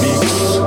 mix.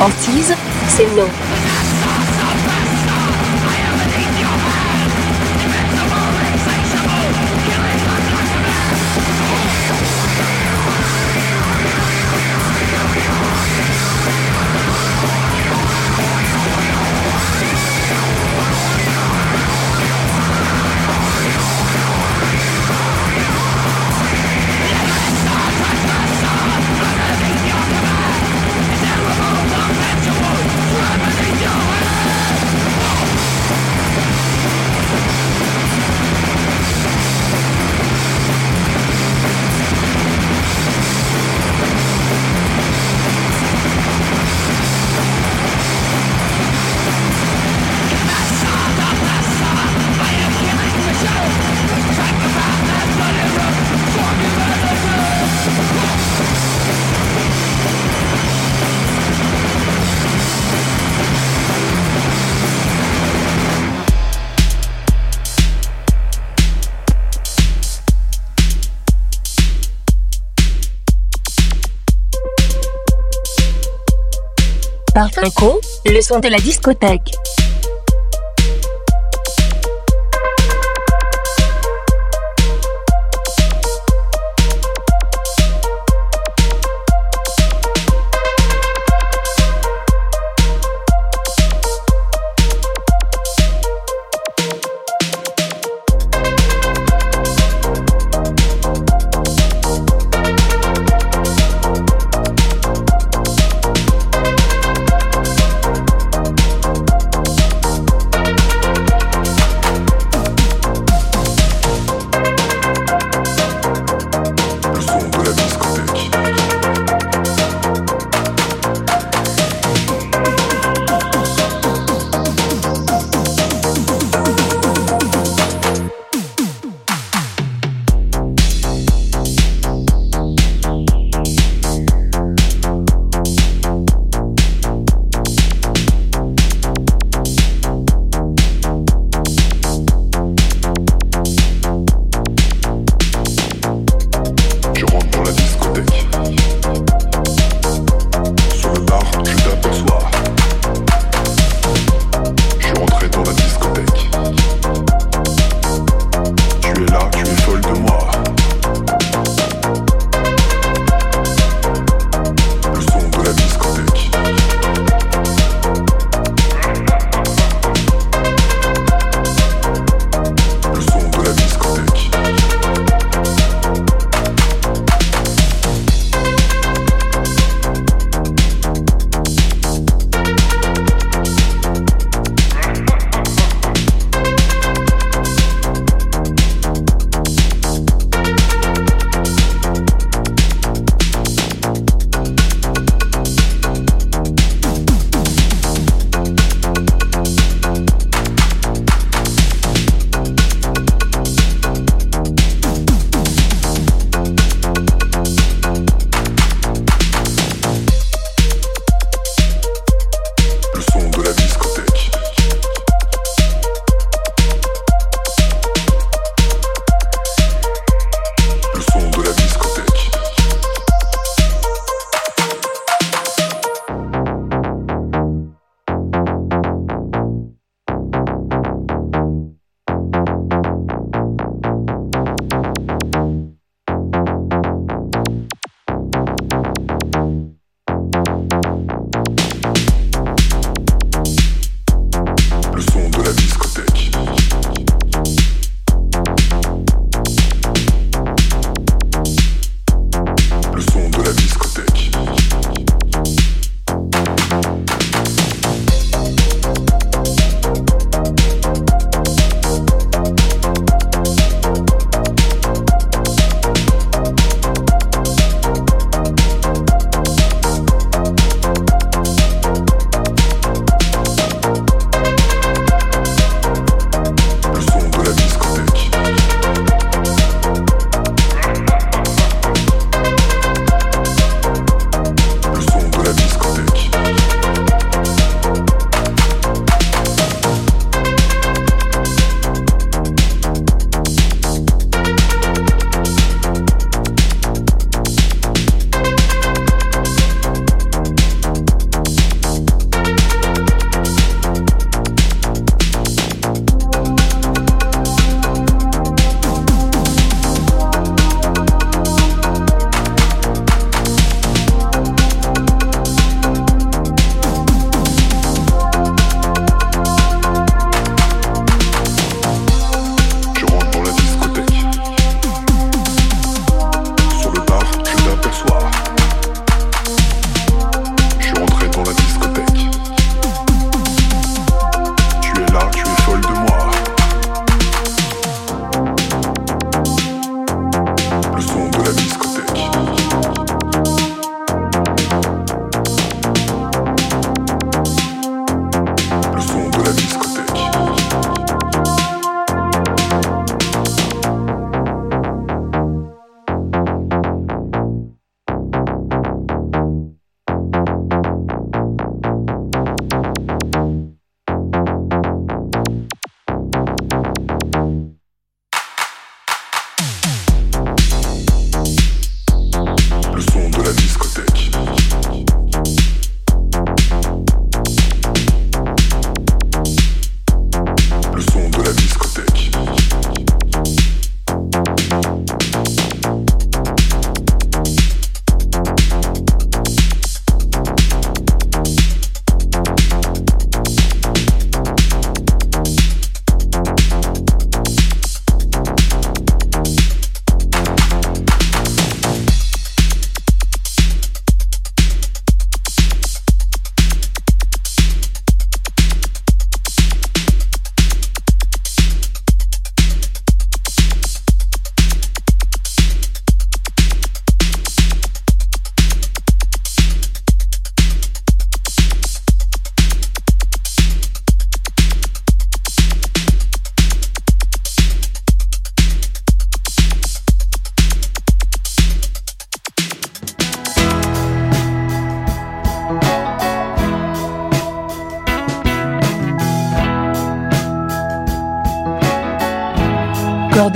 Antise, c'est non. Le son de la discothèque.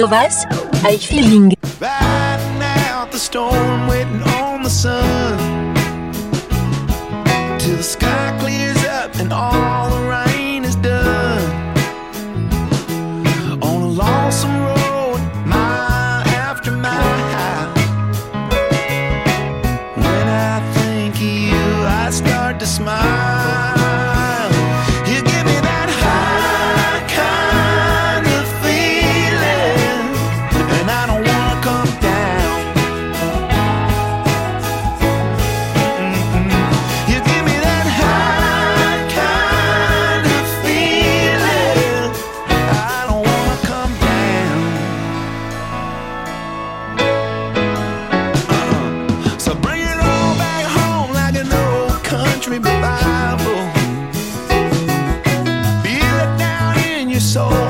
Lovas, I Feeling. Riding out the storm, waiting on the sun. soul.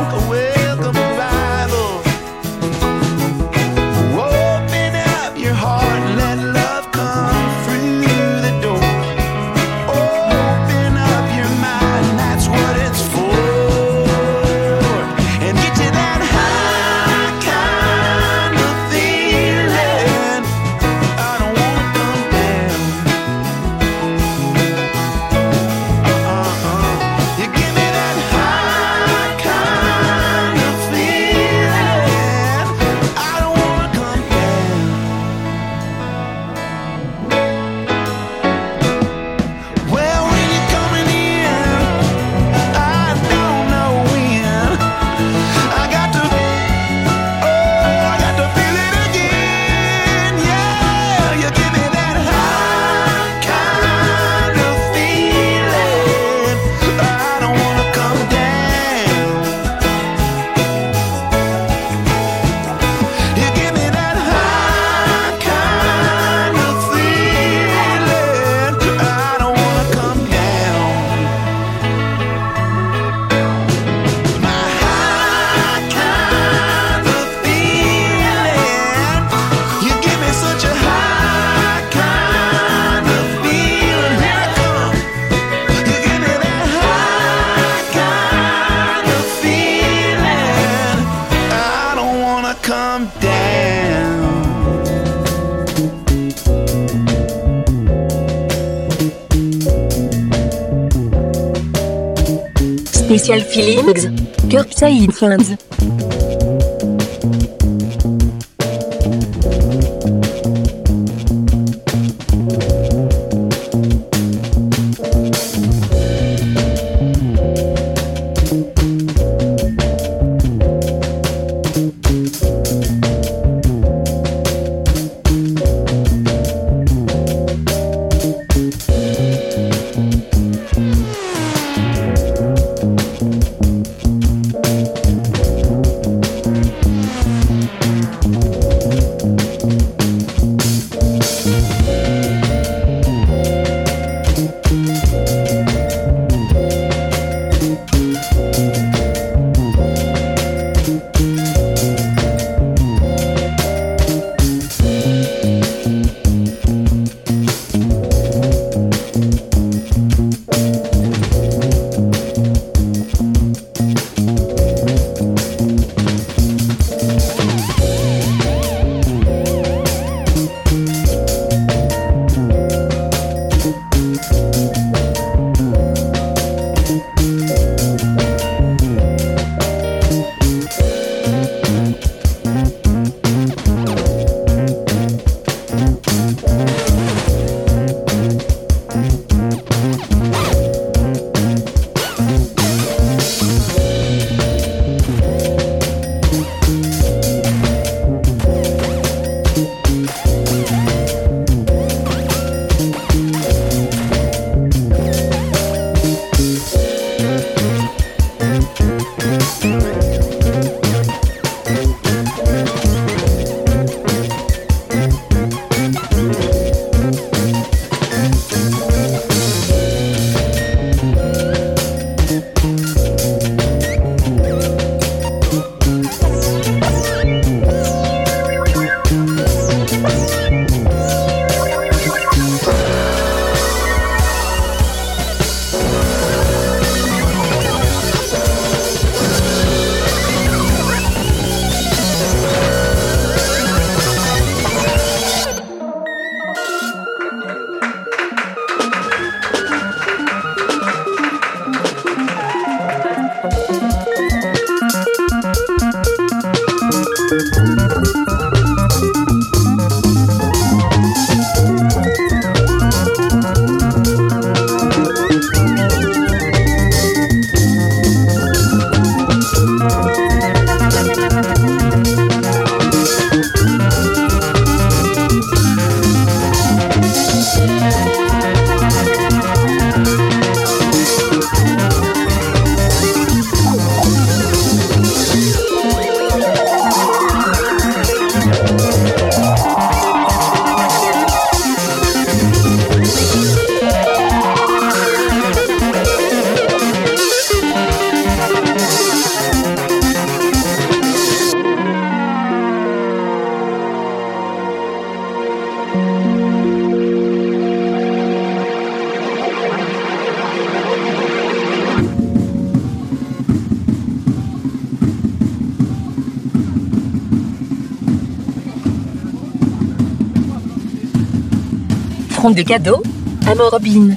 Special Feelings, Curbside Friends. Front de cadeaux à Robin.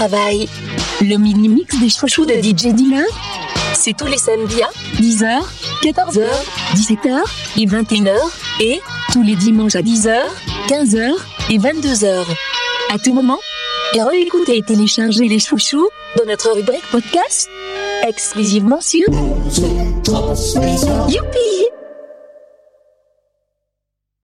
Le mini-mix des chouchous de DJ Dealer. C'est tous les samedis à 10h, 14h, 17h et 21h. Et tous les dimanches à 10h, 15h et 22h. À tout moment. Et réécoutez et téléchargez les chouchous dans notre rubrique podcast exclusivement sur Youpi